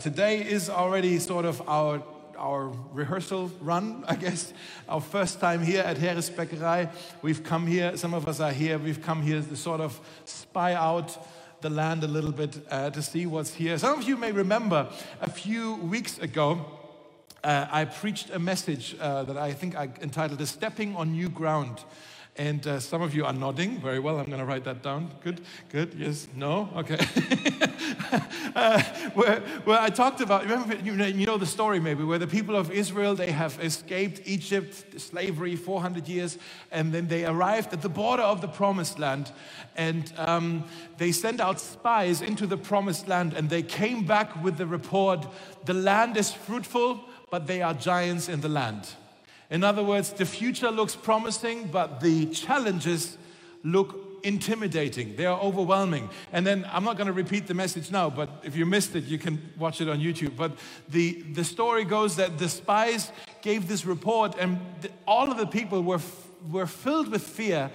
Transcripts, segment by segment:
Today is already sort of our our rehearsal run, I guess. Our first time here at Heeresbäckerei. We've come here, some of us are here, we've come here to sort of spy out the land a little bit uh, to see what's here. Some of you may remember a few weeks ago, uh, I preached a message uh, that I think I entitled Stepping on New Ground. And uh, some of you are nodding. Very well. I'm going to write that down. Good, good. Yes, no? Okay. uh, where, where I talked about, remember, you know, the story maybe, where the people of Israel, they have escaped Egypt, slavery, 400 years, and then they arrived at the border of the promised land. And um, they sent out spies into the promised land, and they came back with the report the land is fruitful, but they are giants in the land. In other words, the future looks promising, but the challenges look intimidating. They are overwhelming. And then I'm not going to repeat the message now, but if you missed it, you can watch it on YouTube. But the, the story goes that the spies gave this report, and all of the people were, were filled with fear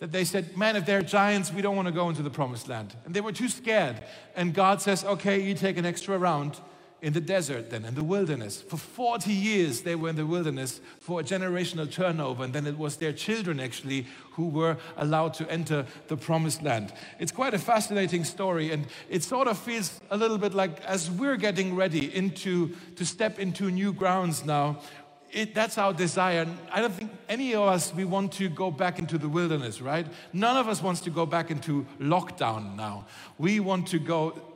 that they said, Man, if they're giants, we don't want to go into the promised land. And they were too scared. And God says, Okay, you take an extra round in the desert, then in the wilderness. For 40 years, they were in the wilderness for a generational turnover, and then it was their children actually who were allowed to enter the promised land. It's quite a fascinating story, and it sort of feels a little bit like as we're getting ready into to step into new grounds now. It, that's our desire. I don't think any of us we want to go back into the wilderness, right? None of us wants to go back into lockdown now. We want to go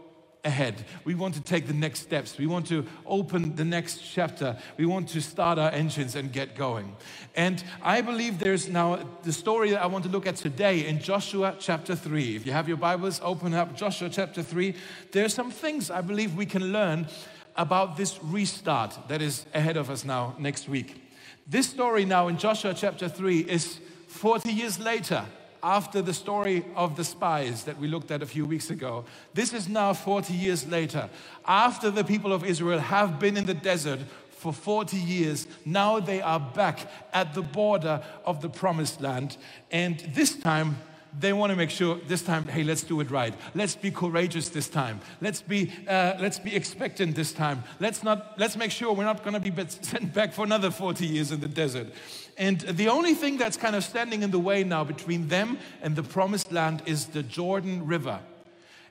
ahead. We want to take the next steps. We want to open the next chapter. We want to start our engines and get going. And I believe there's now the story that I want to look at today in Joshua chapter 3. If you have your Bibles, open up Joshua chapter 3. There's some things I believe we can learn about this restart that is ahead of us now next week. This story now in Joshua chapter 3 is 40 years later after the story of the spies that we looked at a few weeks ago. This is now 40 years later. After the people of Israel have been in the desert for 40 years, now they are back at the border of the promised land. And this time, they want to make sure this time, hey, let's do it right. Let's be courageous this time. Let's be, uh, let's be expectant this time. Let's not, let's make sure we're not going to be sent back for another 40 years in the desert. And the only thing that's kind of standing in the way now between them and the promised land is the Jordan River.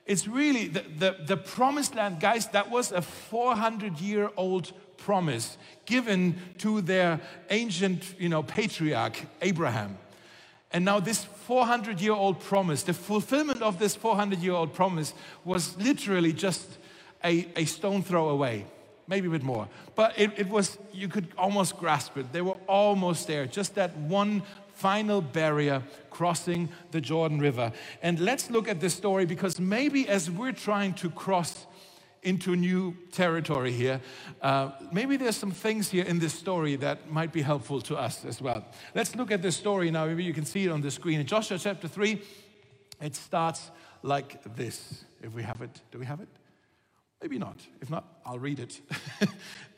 It's really the, the, the promised land, guys, that was a 400 year old promise given to their ancient, you know, patriarch, Abraham. And now, this 400 year old promise, the fulfillment of this 400 year old promise was literally just a, a stone throw away maybe a bit more. But it, it was, you could almost grasp it. They were almost there, just that one final barrier crossing the Jordan River. And let's look at this story because maybe as we're trying to cross into new territory here, uh, maybe there's some things here in this story that might be helpful to us as well. Let's look at this story now. Maybe you can see it on the screen. In Joshua chapter 3, it starts like this. If we have it, do we have it? Maybe not. If not, I'll read it.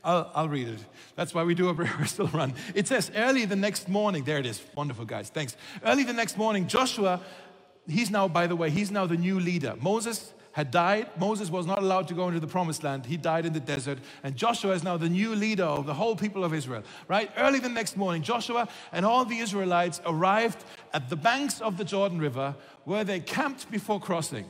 I'll, I'll, read it. That's why we do a rehearsal run. It says, early the next morning, there it is. Wonderful, guys. Thanks. Early the next morning, Joshua, he's now, by the way, he's now the new leader. Moses had died. Moses was not allowed to go into the promised land. He died in the desert. And Joshua is now the new leader of the whole people of Israel, right? Early the next morning, Joshua and all the Israelites arrived at the banks of the Jordan River where they camped before crossing.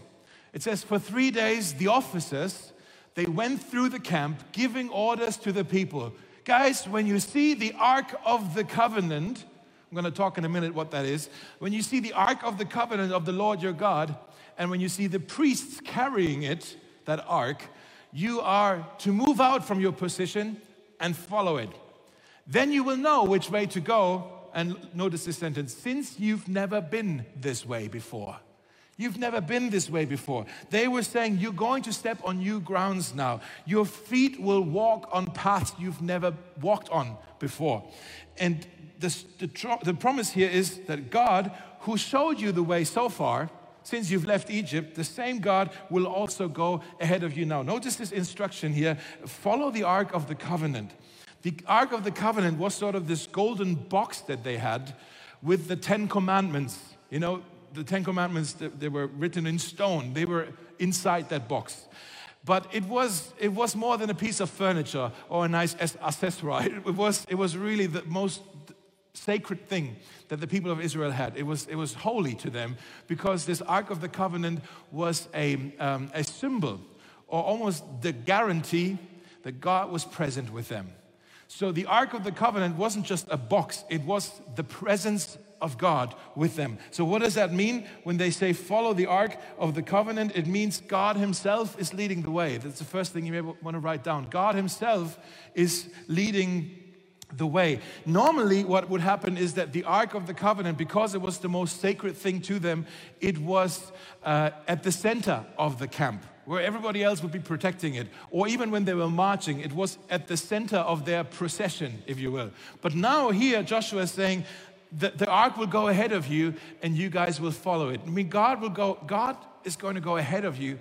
It says, for three days, the officers, they went through the camp giving orders to the people. Guys, when you see the Ark of the Covenant, I'm going to talk in a minute what that is. When you see the Ark of the Covenant of the Lord your God, and when you see the priests carrying it, that Ark, you are to move out from your position and follow it. Then you will know which way to go. And notice this sentence since you've never been this way before. You've never been this way before. They were saying, You're going to step on new grounds now. Your feet will walk on paths you've never walked on before. And the, the promise here is that God, who showed you the way so far, since you've left Egypt, the same God will also go ahead of you now. Notice this instruction here follow the Ark of the Covenant. The Ark of the Covenant was sort of this golden box that they had with the Ten Commandments. You know, the Ten Commandments, they were written in stone. They were inside that box. but it was, it was more than a piece of furniture or a nice accessory. It was, it was really the most sacred thing that the people of Israel had. It was, it was holy to them because this Ark of the Covenant was a, um, a symbol or almost the guarantee that God was present with them. So the Ark of the Covenant wasn't just a box, it was the presence of God with them. So, what does that mean when they say follow the Ark of the Covenant? It means God Himself is leading the way. That's the first thing you may want to write down. God Himself is leading the way. Normally, what would happen is that the Ark of the Covenant, because it was the most sacred thing to them, it was uh, at the center of the camp where everybody else would be protecting it. Or even when they were marching, it was at the center of their procession, if you will. But now, here, Joshua is saying, the, the ark will go ahead of you and you guys will follow it. I mean, God will go, God is going to go ahead of you,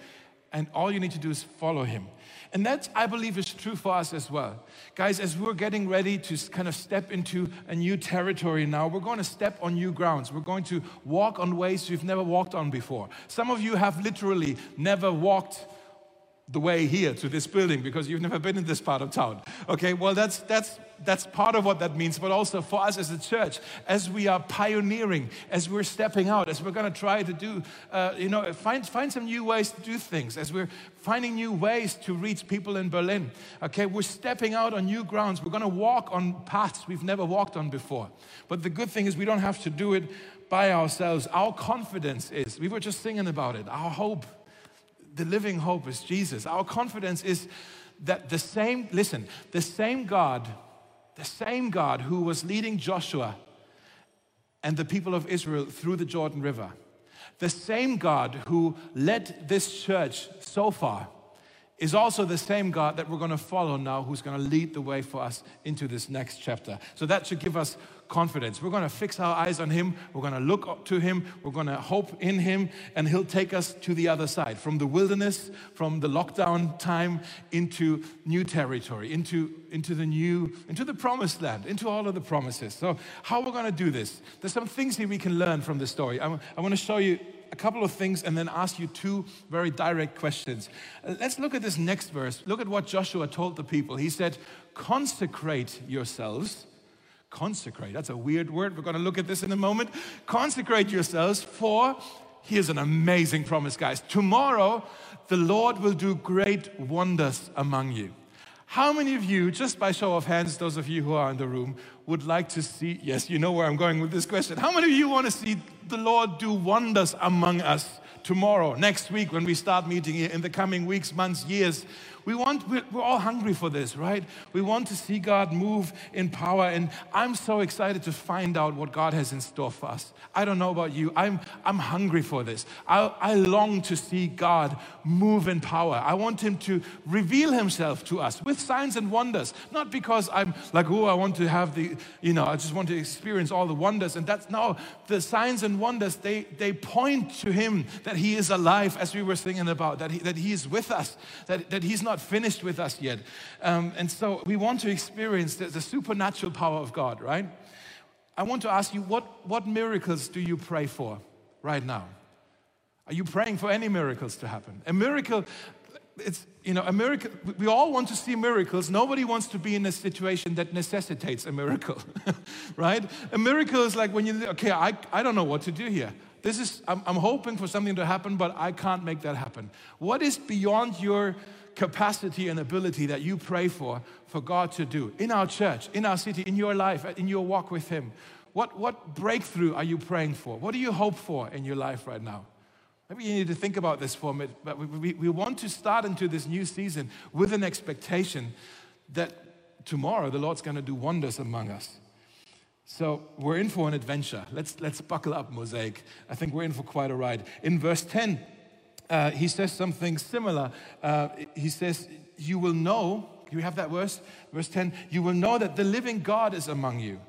and all you need to do is follow him. And that, I believe, is true for us as well. Guys, as we're getting ready to kind of step into a new territory now, we're going to step on new grounds. We're going to walk on ways we've never walked on before. Some of you have literally never walked the way here to this building because you've never been in this part of town. Okay, well, that's, that's, that's part of what that means, but also for us as a church, as we are pioneering, as we're stepping out, as we're going to try to do, uh, you know, find, find some new ways to do things, as we're finding new ways to reach people in Berlin. Okay, we're stepping out on new grounds. We're going to walk on paths we've never walked on before. But the good thing is, we don't have to do it by ourselves. Our confidence is, we were just singing about it, our hope the living hope is Jesus. Our confidence is that the same, listen, the same God, the same God who was leading Joshua and the people of Israel through the Jordan River, the same God who led this church so far is also the same God that we're going to follow now, who's going to lead the way for us into this next chapter. So that should give us confidence. We're going to fix our eyes on Him. We're going to look up to Him. We're going to hope in Him, and He'll take us to the other side from the wilderness, from the lockdown time into new territory, into, into the new, into the promised land, into all of the promises. So, how we're going to do this? There's some things here we can learn from this story. I, I want to show you a couple of things and then ask you two very direct questions. Let's look at this next verse. Look at what Joshua told the people. He said, Consecrate yourselves. Consecrate, that's a weird word. We're going to look at this in a moment. Consecrate yourselves, for here's an amazing promise, guys. Tomorrow, the Lord will do great wonders among you. How many of you, just by show of hands, those of you who are in the room, would like to see? Yes, you know where I'm going with this question. How many of you want to see the Lord do wonders among us tomorrow, next week, when we start meeting here in the coming weeks, months, years? We want, we're all hungry for this, right? We want to see God move in power. And I'm so excited to find out what God has in store for us. I don't know about you. I'm, I'm hungry for this. I, I long to see God move in power. I want Him to reveal Himself to us with signs and wonders. Not because I'm like, oh, I want to have the, you know, I just want to experience all the wonders. And that's no, the signs and wonders, they, they point to Him that He is alive, as we were singing about, that He, that he is with us, that, that He's not not finished with us yet. Um, and so we want to experience the, the supernatural power of God, right? I want to ask you, what, what miracles do you pray for right now? Are you praying for any miracles to happen? A miracle, it's, you know, a miracle, we all want to see miracles. Nobody wants to be in a situation that necessitates a miracle, right? A miracle is like when you, okay, I, I don't know what to do here. This is, I'm, I'm hoping for something to happen, but I can't make that happen. What is beyond your capacity and ability that you pray for, for God to do in our church, in our city, in your life, in your walk with Him? What, what breakthrough are you praying for? What do you hope for in your life right now? Maybe you need to think about this for a minute, but we, we, we want to start into this new season with an expectation that tomorrow the Lord's going to do wonders among us. So we're in for an adventure. Let's, let's buckle up, Mosaic. I think we're in for quite a ride. In verse 10, uh, he says something similar. Uh, he says, You will know, you have that verse? Verse 10 You will know that the living God is among you.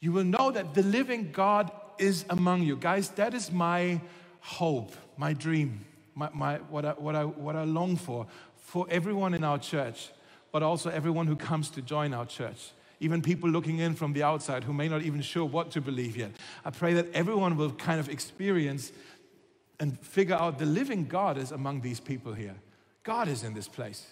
You will know that the living God is among you. Guys, that is my hope, my dream, my, my, what, I, what, I, what I long for, for everyone in our church, but also everyone who comes to join our church even people looking in from the outside who may not even sure what to believe yet. I pray that everyone will kind of experience and figure out the living God is among these people here. God is in this place.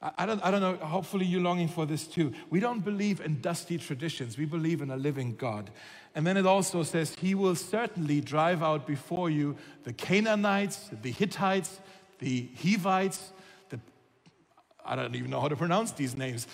I don't, I don't know, hopefully you're longing for this too. We don't believe in dusty traditions, we believe in a living God. And then it also says, He will certainly drive out before you the Canaanites, the Hittites, the Hivites, the, I don't even know how to pronounce these names,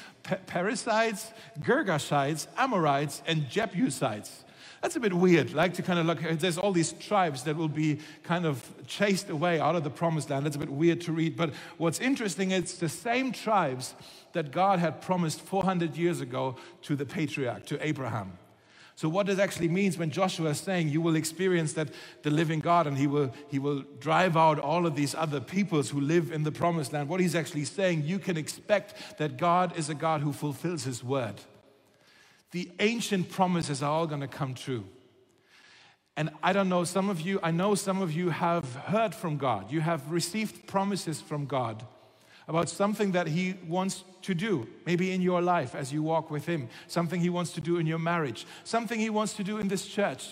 Perizzites, Girgashites, Amorites, and Jebusites. That's a bit weird. Like to kind of look, there's all these tribes that will be kind of chased away out of the promised land. That's a bit weird to read. But what's interesting, it's the same tribes that God had promised 400 years ago to the patriarch, to Abraham. So what does actually means when Joshua is saying you will experience that the living God and he will, he will drive out all of these other peoples who live in the promised land. What he's actually saying, you can expect that God is a God who fulfills his word the ancient promises are all going to come true. And I don't know, some of you, I know some of you have heard from God. You have received promises from God about something that He wants to do, maybe in your life as you walk with Him, something He wants to do in your marriage, something He wants to do in this church.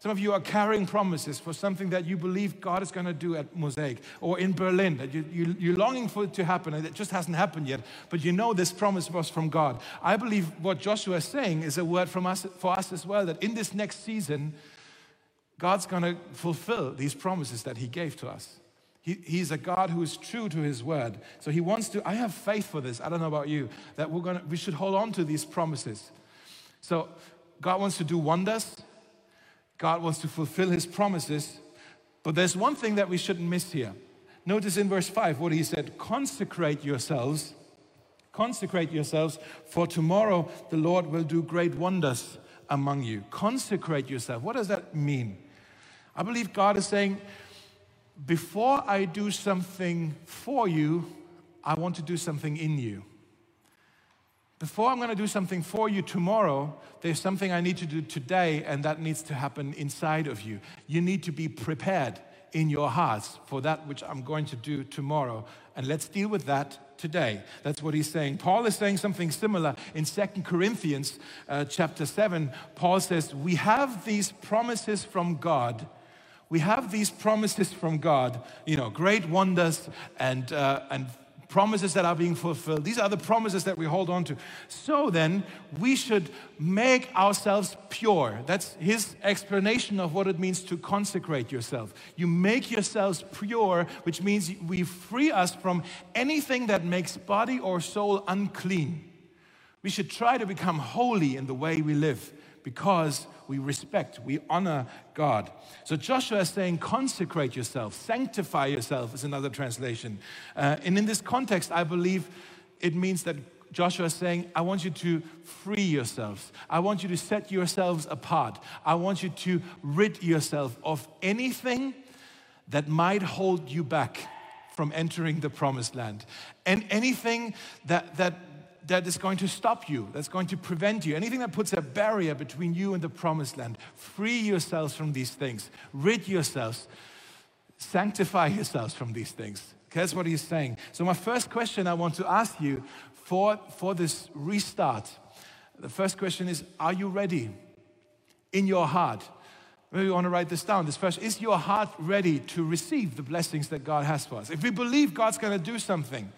Some of you are carrying promises for something that you believe God is going to do at Mosaic or in Berlin that you, you, you're longing for it to happen and it just hasn't happened yet, but you know this promise was from God. I believe what Joshua is saying is a word from us, for us as well that in this next season, God's going to fulfill these promises that He gave to us. He, he's a God who is true to His word. So He wants to, I have faith for this. I don't know about you, that we're gonna, we should hold on to these promises. So God wants to do wonders. God wants to fulfill his promises. But there's one thing that we shouldn't miss here. Notice in verse 5 what he said consecrate yourselves, consecrate yourselves, for tomorrow the Lord will do great wonders among you. Consecrate yourself. What does that mean? I believe God is saying, before I do something for you, I want to do something in you. Before I'm going to do something for you tomorrow, there's something I need to do today, and that needs to happen inside of you. You need to be prepared in your hearts for that which I'm going to do tomorrow. And let's deal with that today. That's what he's saying. Paul is saying something similar in Second Corinthians uh, chapter 7. Paul says, We have these promises from God. We have these promises from God, you know, great wonders and, uh, and promises that are being fulfilled. These are the promises that we hold on to. So then, we should make ourselves pure. That's his explanation of what it means to consecrate yourself. You make yourselves pure, which means we free us from anything that makes body or soul unclean. We should try to become holy in the way we live because we respect, we honor God. So Joshua is saying, consecrate yourself, sanctify yourself, is another translation. Uh, and in this context, I believe it means that Joshua is saying, I want you to free yourselves. I want you to set yourselves apart. I want you to rid yourself of anything that might hold you back from entering the promised land. And anything that, that that is going to stop you, that's going to prevent you, anything that puts a barrier between you and the promised land. Free yourselves from these things, rid yourselves, sanctify yourselves from these things. That's what he's saying. So, my first question I want to ask you for, for this restart the first question is Are you ready in your heart? Maybe you want to write this down. This first is your heart ready to receive the blessings that God has for us? If we believe God's going to do something,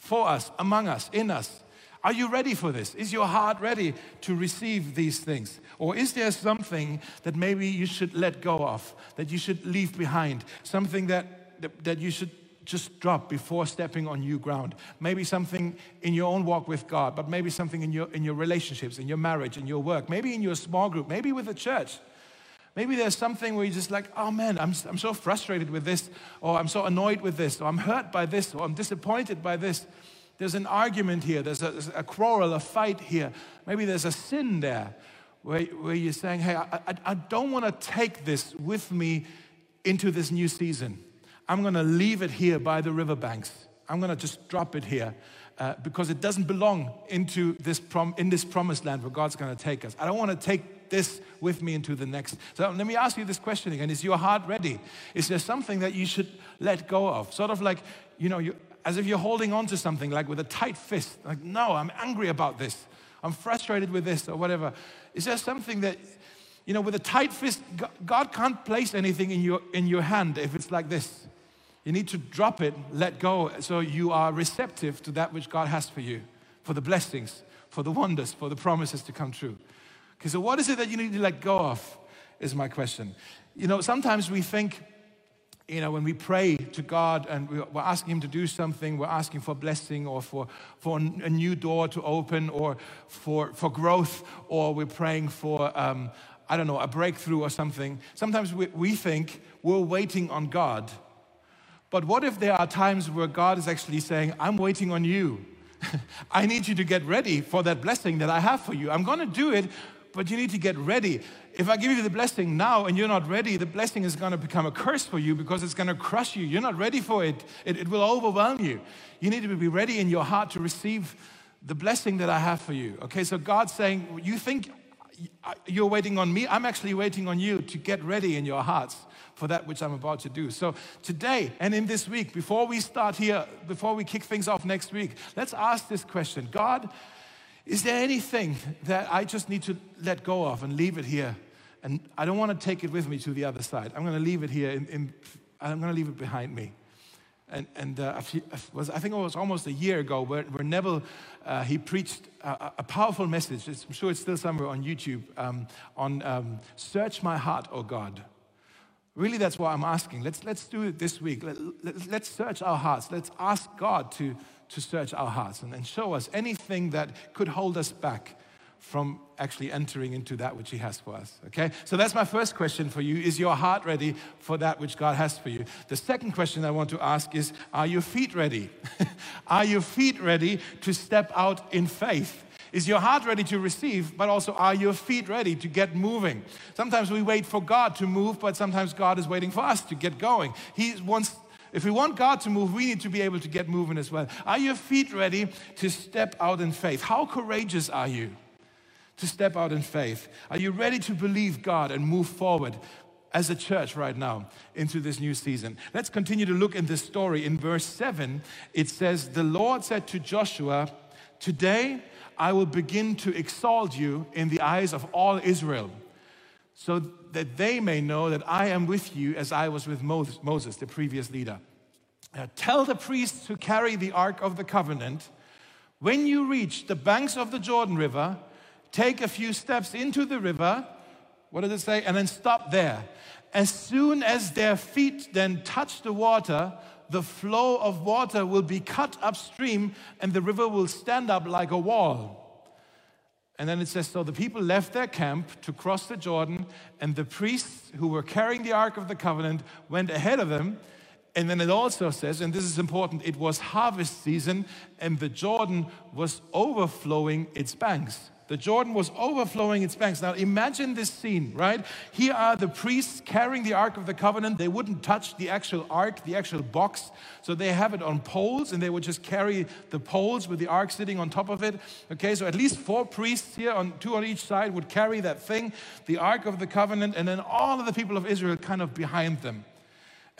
for us, among us, in us. Are you ready for this? Is your heart ready to receive these things? Or is there something that maybe you should let go of, that you should leave behind, something that, that, that you should just drop before stepping on new ground? Maybe something in your own walk with God, but maybe something in your, in your relationships, in your marriage, in your work, maybe in your small group, maybe with the church. Maybe there's something where you're just like, oh man, I'm, I'm so frustrated with this, or I'm so annoyed with this, or I'm hurt by this, or I'm disappointed by this. There's an argument here, there's a, a quarrel, a fight here. Maybe there's a sin there where, where you're saying, hey, I, I, I don't want to take this with me into this new season. I'm going to leave it here by the riverbanks. I'm going to just drop it here. Uh, because it doesn't belong into this prom- in this promised land where God's going to take us. I don't want to take this with me into the next. So let me ask you this question again Is your heart ready? Is there something that you should let go of? Sort of like, you know, you, as if you're holding on to something, like with a tight fist. Like, no, I'm angry about this. I'm frustrated with this or whatever. Is there something that, you know, with a tight fist, God can't place anything in your, in your hand if it's like this. You need to drop it, let go, so you are receptive to that which God has for you, for the blessings, for the wonders, for the promises to come true. Okay, so what is it that you need to let go of? Is my question. You know, sometimes we think, you know, when we pray to God and we're asking Him to do something, we're asking for blessing or for, for a new door to open or for, for growth, or we're praying for, um, I don't know, a breakthrough or something. Sometimes we, we think we're waiting on God but what if there are times where God is actually saying, I'm waiting on you? I need you to get ready for that blessing that I have for you. I'm going to do it, but you need to get ready. If I give you the blessing now and you're not ready, the blessing is going to become a curse for you because it's going to crush you. You're not ready for it. it, it will overwhelm you. You need to be ready in your heart to receive the blessing that I have for you. Okay, so God's saying, You think you're waiting on me? I'm actually waiting on you to get ready in your hearts for that which I'm about to do. So today and in this week, before we start here, before we kick things off next week, let's ask this question God, is there anything that I just need to let go of and leave it here? And I don't want to take it with me to the other side. I'm going to leave it here. In, in, I'm going to leave it behind me. And, and uh, was, I think it was almost a year ago where, where Neville, uh, he preached a, a, powerful message. I'm sure it's still somewhere on YouTube um, on um, Search My Heart, O God. Really, that's what I'm asking. Let's, let's do it this week. Let, let, let's search our hearts. Let's ask God to, to search our hearts and, and show us anything that could hold us back from actually entering into that which He has for us. Okay? So that's my first question for you. Is your heart ready for that which God has for you? The second question I want to ask is Are your feet ready? are your feet ready to step out in faith? Is your heart ready to receive, but also are your feet ready to get moving? Sometimes we wait for God to move, but sometimes God is waiting for us to get going. He wants if we want God to move, we need to be able to get moving as well. Are your feet ready to step out in faith? How courageous are you to step out in faith? Are you ready to believe God and move forward as a church right now into this new season? Let's continue to look in this story. In verse 7, it says, The Lord said to Joshua, Today I will begin to exalt you in the eyes of all Israel, so that they may know that I am with you as I was with Moses, the previous leader. Now, tell the priests who carry the Ark of the Covenant when you reach the banks of the Jordan River, take a few steps into the river. What does it say? And then stop there. As soon as their feet then touch the water, the flow of water will be cut upstream and the river will stand up like a wall. And then it says, So the people left their camp to cross the Jordan, and the priests who were carrying the Ark of the Covenant went ahead of them. And then it also says, and this is important, it was harvest season, and the Jordan was overflowing its banks. The Jordan was overflowing its banks. Now imagine this scene, right? Here are the priests carrying the Ark of the Covenant. They wouldn't touch the actual Ark, the actual box. So they have it on poles and they would just carry the poles with the Ark sitting on top of it. Okay, so at least four priests here, on two on each side, would carry that thing, the Ark of the Covenant, and then all of the people of Israel kind of behind them.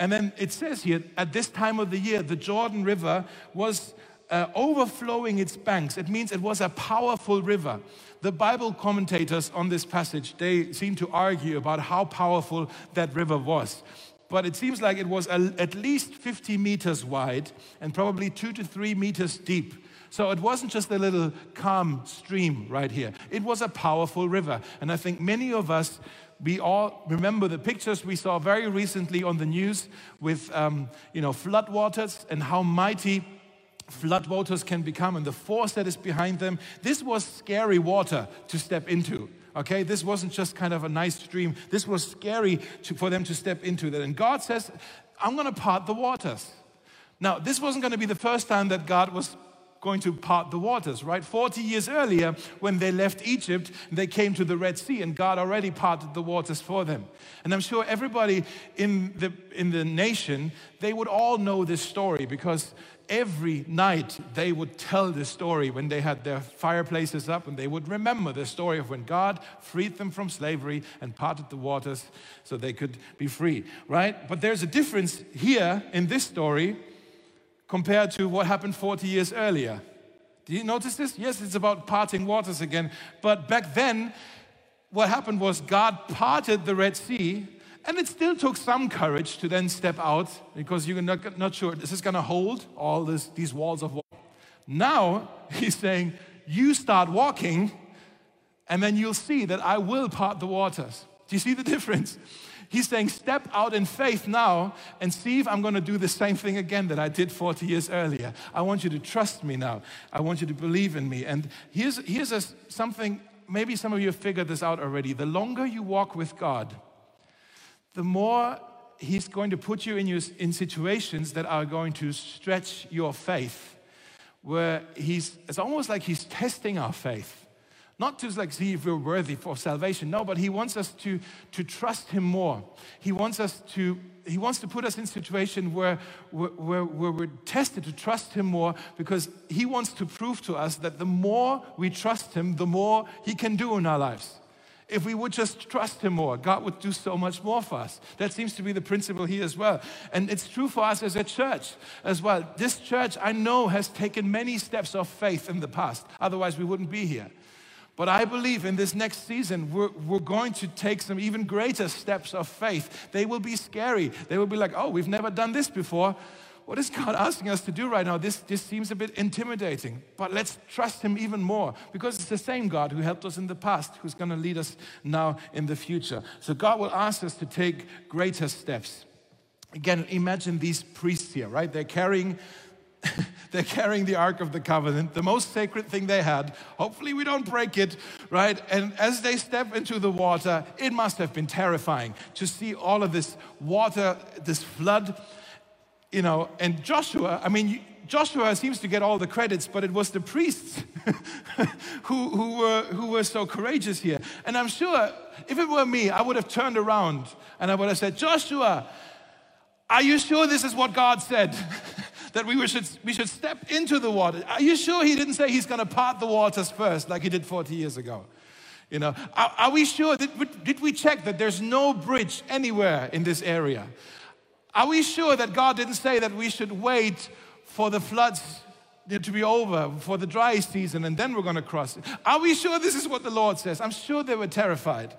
And then it says here, at this time of the year, the Jordan River was uh, overflowing its banks. It means it was a powerful river. The Bible commentators on this passage, they seem to argue about how powerful that river was. But it seems like it was a, at least 50 meters wide and probably two to three meters deep. So it wasn't just a little calm stream right here. It was a powerful river. And I think many of us, we all remember the pictures we saw very recently on the news with, um, you know, floodwaters and how mighty floodwaters can become and the force that is behind them. This was scary water to step into. Okay, this wasn't just kind of a nice stream. This was scary to, for them to step into that. And God says, I'm going to part the waters. Now, this wasn't going to be the first time that God was going to part the waters, right? 40 years earlier, when they left Egypt, they came to the Red Sea, and God already parted the waters for them. And I'm sure everybody in the, in the nation, they would all know this story because every night they would tell this story when they had their fireplaces up and they would remember the story of when God freed them from slavery and parted the waters so they could be free, right? But there's a difference here in this story compared to what happened 40 years earlier. Do you notice this? Yes, it's about parting waters again. But back then, what happened was God parted the Red Sea And it still took some courage to then step out because you're not, not sure this is going to hold all this, these walls of water. Now he's saying, You start walking, and then you'll see that I will part the waters. Do you see the difference? He's saying, Step out in faith now and see if I'm going to do the same thing again that I did 40 years earlier. I want you to trust me now. I want you to believe in me. And here's, here's a, something, maybe some of you have figured this out already. The longer you walk with God, the more He's going to put you in, your, in situations that are going to stretch your faith, where He's, it's almost like He's testing our faith. Not to like see if we're worthy for salvation, no, but He wants us to, to trust Him more. He wants us to he wants to put us in a situation where, where, where, we're tested to trust him more because he wants to prove to us that the more we trust him, the more he can do in our lives. If we would just trust Him more, God would do so much more for us. That seems to be the principle here as well. And it's true for us as a church as well. This church, I know, has taken many steps of faith in the past. Otherwise, we wouldn't be here. But I believe in this next season, we're, we're going to take some even greater steps of faith. They will be scary. They will be like, oh, we've never done this before. What is God asking us to do right now? This, this seems a bit intimidating, but let's trust Him even more because it's the same God who helped us in the past who's going to lead us now in the future. So God will ask us to take greater steps. Again, imagine these priests here, right? They're carrying. they're carrying the Ark of the Covenant, the most sacred thing they had. Hopefully, we don't break it, right? And as they step into the water, it must have been terrifying to see all of this water, this flood you know, and Joshua, I mean, Joshua seems to get all the credits, but it was the priests who, who, were, who were so courageous here. And I'm sure if it were me, I would have turned around and I would have said, Joshua, are you sure this is what God said? that we should, we should step into the water. Are you sure he didn't say he's going to part the waters first like he did 40 years ago? You know, are, are we sure? Did, did we check that there's no bridge anywhere in this area? Are we sure that God didn't say that we should wait for the floods to be over, for the dry season, and then we're going to cross? Are we sure this is what the Lord says? I'm sure they were terrified.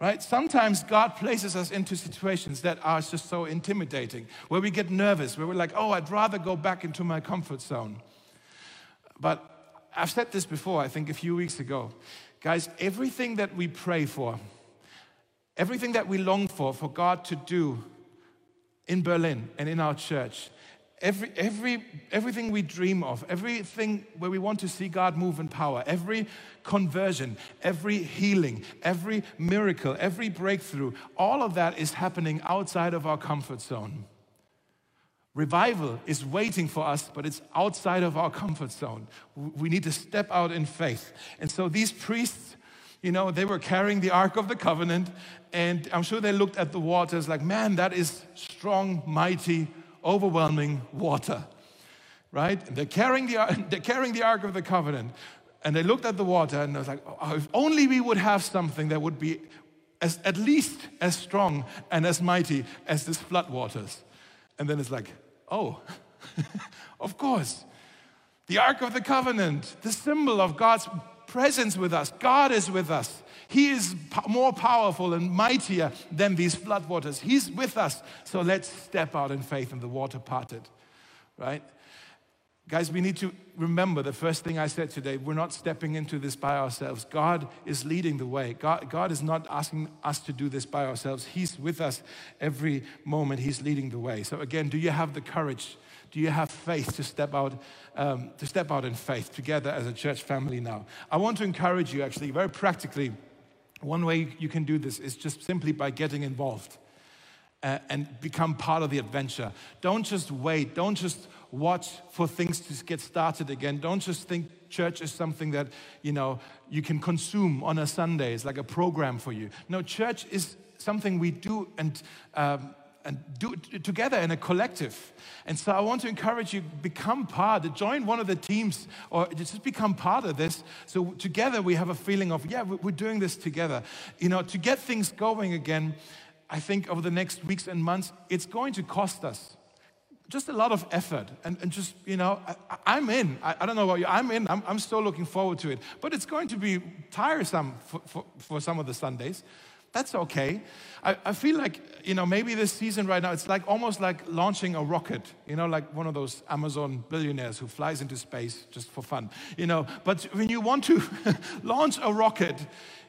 Right? Sometimes God places us into situations that are just so intimidating, where we get nervous, where we're like, oh, I'd rather go back into my comfort zone. But I've said this before, I think a few weeks ago. Guys, everything that we pray for, everything that we long for, for God to do in Berlin and in our church. Every, every, everything we dream of, everything where we want to see God move in power, every conversion, every healing, every miracle, every breakthrough, all of that is happening outside of our comfort zone. Revival is waiting for us, but it's outside of our comfort zone. We need to step out in faith. And so these priests, you know, they were carrying the Ark of the Covenant, and I'm sure they looked at the waters like, man, that is strong, mighty, overwhelming water, right? And they're carrying the, they're carrying the Ark of the Covenant. And they looked at the water and they was like, oh, if only we would have something that would be as, at least as strong and as mighty as this flood waters. And then it's like, oh, of course. The Ark of the Covenant, the symbol of God's presence with us. God is with us. He is more powerful and mightier than these floodwaters. He's with us. So let's step out in faith and the water parted, right? Guys, we need to remember the first thing I said today. We're not stepping into this by ourselves. God is leading the way. God, God is not asking us to do this by ourselves. He's with us every moment. He's leading the way. So, again, do you have the courage? Do you have faith to step out, um, to step out in faith together as a church family now? I want to encourage you, actually, very practically one way you can do this is just simply by getting involved uh, and become part of the adventure. Don't just wait. Don't just watch for things to get started again. Don't just think church is something that, you know, you can consume on a Sunday. It's like a program for you. No, church is something we do and um, and do it together in a collective. And so I want to encourage you become part, join one of the teams, or just become part of this. So together we have a feeling of, yeah, we're doing this together. You know, to get things going again, I think over the next weeks and months, it's going to cost us just a lot of effort and, and just you know I, am in I, I, don't know about you i'm in I'm, I'm still looking forward to it but it's going to be tiresome for, for, for some of the sundays That's okay. I, I feel like, you know, maybe this season right now, it's like almost like launching a rocket, you know, like one of those Amazon billionaires who flies into space just for fun, you know. But when you want to launch a rocket,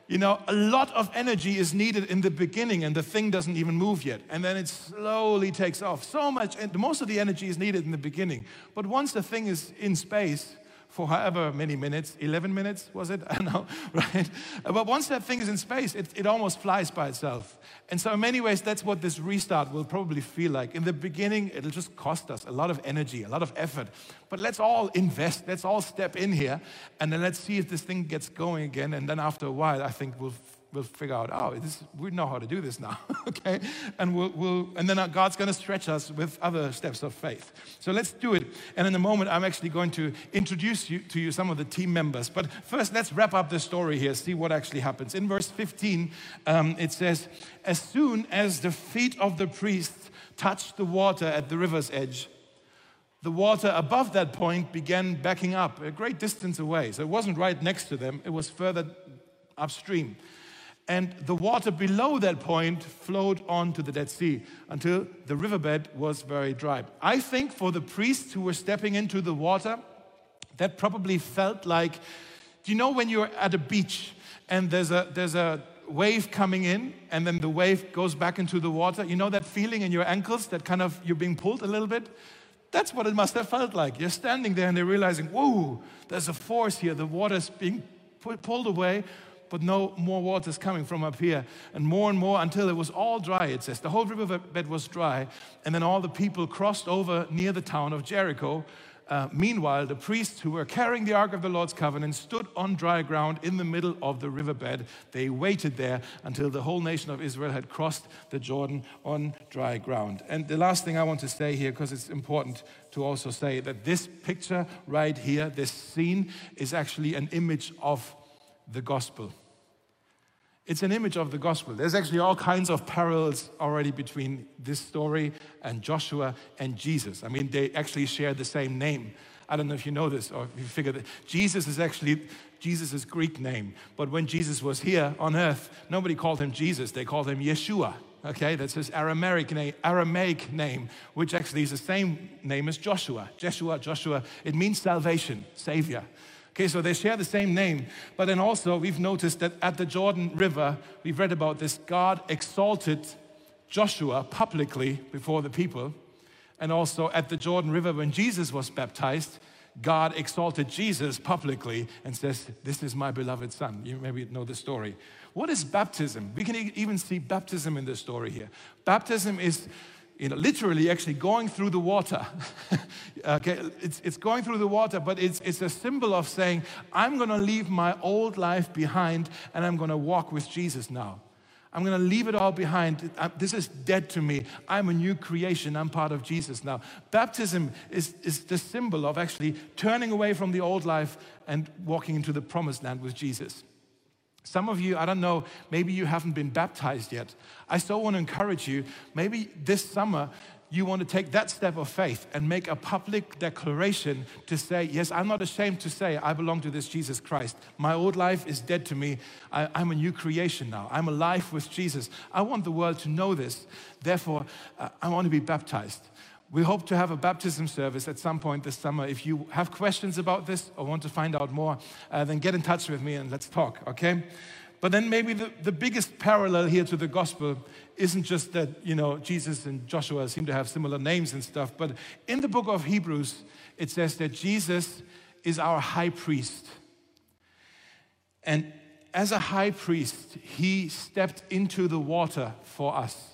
you know, a lot of energy is needed in the beginning and the thing doesn't even move yet. And then it slowly takes off. So much, and most of the energy is needed in the beginning. But once the thing is in space, for however many minutes, 11 minutes was it? I don't know, right? But once that thing is in space, it, it almost flies by itself. And so, in many ways, that's what this restart will probably feel like. In the beginning, it'll just cost us a lot of energy, a lot of effort. But let's all invest, let's all step in here, and then let's see if this thing gets going again. And then after a while, I think we'll we'll figure out, oh, this, we know how to do this now, okay? And, we'll, we'll, and then God's going to stretch us with other steps of faith. So let's do it. And in a moment, I'm actually going to introduce you to you some of the team members. But first, let's wrap up the story here, see what actually happens. In verse 15, um, it says, As soon as the feet of the priests touched the water at the river's edge, the water above that point began backing up a great distance away. So it wasn't right next to them, it was further upstream and the water below that point flowed on to the Dead Sea until the riverbed was very dry. I think for the priests who were stepping into the water, that probably felt like do you know when you're at a beach and there's a, there's a wave coming in and then the wave goes back into the water? You know that feeling in your ankles that kind of you're being pulled a little bit? That's what it must have felt like. You're standing there and they're realizing, whoa, there's a force here. The water's being pulled away but no more water is coming from up here. And more and more until it was all dry, it says. The whole riverbed was dry. And then all the people crossed over near the town of Jericho. Uh, meanwhile, the priests who were carrying the Ark of the Lord's covenant stood on dry ground in the middle of the riverbed. They waited there until the whole nation of Israel had crossed the Jordan on dry ground. And the last thing I want to say here, because it's important to also say that this picture right here, this scene, is actually an image of the gospel. It's an image of the gospel. There's actually all kinds of parallels already between this story and Joshua and Jesus. I mean, they actually share the same name. I don't know if you know this or if you figure that Jesus is actually Jesus' Greek name. But when Jesus was here on earth, nobody called him Jesus, they called him Yeshua. Okay, that's his Aramaic name, Aramaic name, which actually is the same name as Joshua. Joshua, Joshua, it means salvation, savior. Okay, so they share the same name. But then also, we've noticed that at the Jordan River, we've read about this, God exalted Joshua publicly before the people. And also at the Jordan River, when Jesus was baptized, God exalted Jesus publicly and says, This is my beloved Son. You maybe know the story. What is baptism? We can even see baptism in the story here. Baptism is you know, literally actually going through the water. okay, it's, it's going through the water, but it's, it's a symbol of saying, I'm going to leave my old life behind and I'm going to walk with Jesus now. I'm going to leave it all behind. Uh, this is dead to me. I'm a new creation. I'm part of Jesus now. Baptism is, is the symbol of actually turning away from the old life and walking into the promised land with Jesus. Some of you, I don't know, maybe you haven't been baptized yet. I still want to encourage you. Maybe this summer you want to take that step of faith and make a public declaration to say, Yes, I'm not ashamed to say I belong to this Jesus Christ. My old life is dead to me. I, am a new creation now. I'm alive with Jesus. I want the world to know this. Therefore, uh, I want to be baptized. We hope to have a baptism service at some point this summer. If you have questions about this or want to find out more, uh, then get in touch with me and let's talk, okay? But then maybe the, the biggest parallel here to the gospel isn't just that, you know, Jesus and Joshua seem to have similar names and stuff, but in the book of Hebrews, it says that Jesus is our high priest. And as a high priest, he stepped into the water for us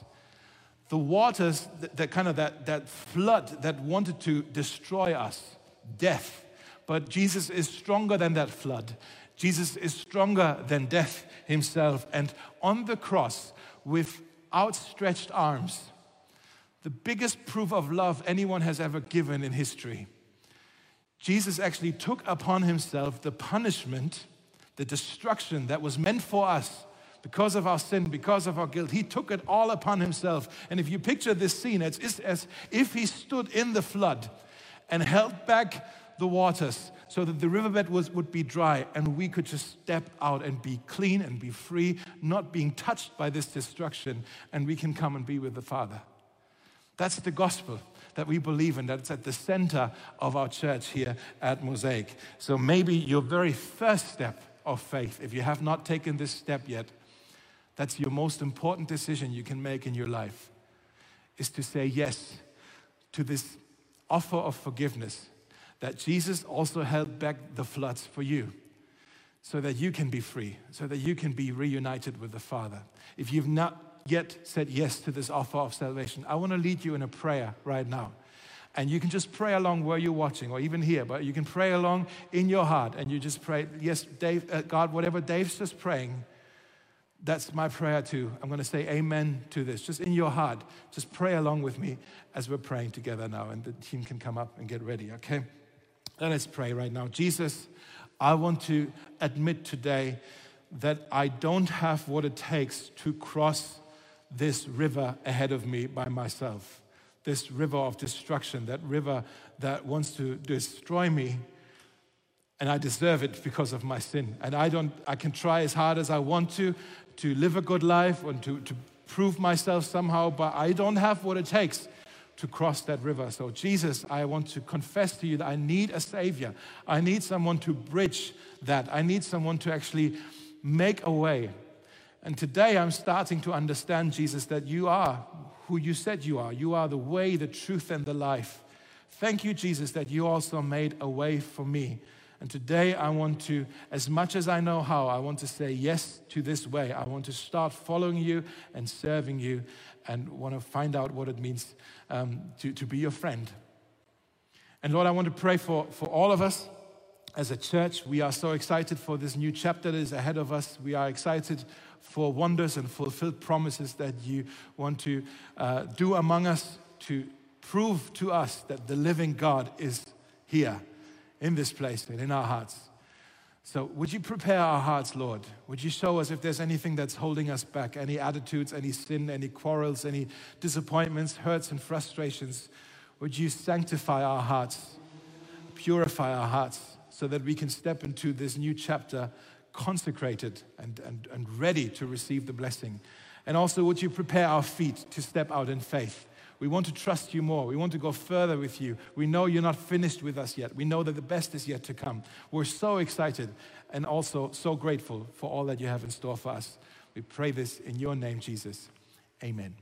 the waters, that, that kind of that, that flood that wanted to destroy us, death. But Jesus is stronger than that flood. Jesus is stronger than death himself. And on the cross, with outstretched arms, the biggest proof of love anyone has ever given in history, Jesus actually took upon himself the punishment, the destruction that was meant for us because of our sin, because of our guilt. He took it all upon himself. And if you picture this scene, it's as if he stood in the flood and held back the waters so that the riverbed was, would be dry and we could just step out and be clean and be free, not being touched by this destruction, and we can come and be with the Father. That's the gospel that we believe in. That's at the center of our church here at Mosaic. So maybe your very first step of faith, if you have not taken this step yet, that's your most important decision you can make in your life, is to say yes to this offer of forgiveness that Jesus also held back the floods for you so that you can be free, so that you can be reunited with the Father. If you've not yet said yes to this offer of salvation, I want to lead you in a prayer right now. And you can just pray along where you're watching or even here, but you can pray along in your heart and you just pray, Yes, Dave, uh, God, whatever Dave's just praying, that's my prayer too. I'm going to say amen to this. Just in your heart, just pray along with me as we're praying together now, and the team can come up and get ready, okay? Let us pray right now. Jesus, I want to admit today that I don't have what it takes to cross this river ahead of me by myself. This river of destruction, that river that wants to destroy me, and I deserve it because of my sin. And I don't I can try as hard as I want to to live a good life and to, to prove myself somehow, but I don't have what it takes to cross that river. So, Jesus, I want to confess to you that I need a Savior. I need someone to bridge that. I need someone to actually make a way. And today I'm starting to understand, Jesus, that you are who you said you are. You are the way, the truth, and the life. Thank you, Jesus, that you also made a way for me. And today I want to, as much as I know how, I want to say yes to this way. I want to start following you and serving you and want to find out what it means um, to, to be your friend. And Lord, I want to pray for, for all of us as a church. We are so excited for this new chapter that is ahead of us. We are excited for wonders and fulfilled promises that you want to uh, do among us to prove to us that the living God is here in this place and in our hearts. So, would you prepare our hearts, Lord? Would you show us if there's anything that's holding us back, any attitudes, any sin, any quarrels, any disappointments, hurts, and frustrations? Would you sanctify our hearts, purify our hearts, so that we can step into this new chapter consecrated and, and, and ready to receive the blessing? And also, would you prepare our feet to step out in faith? We want to trust you more. We want to go further with you. We know you're not finished with us yet. We know that the best is yet to come. We're so excited and also so grateful for all that you have in store for us. We pray this in your name, Jesus. Amen.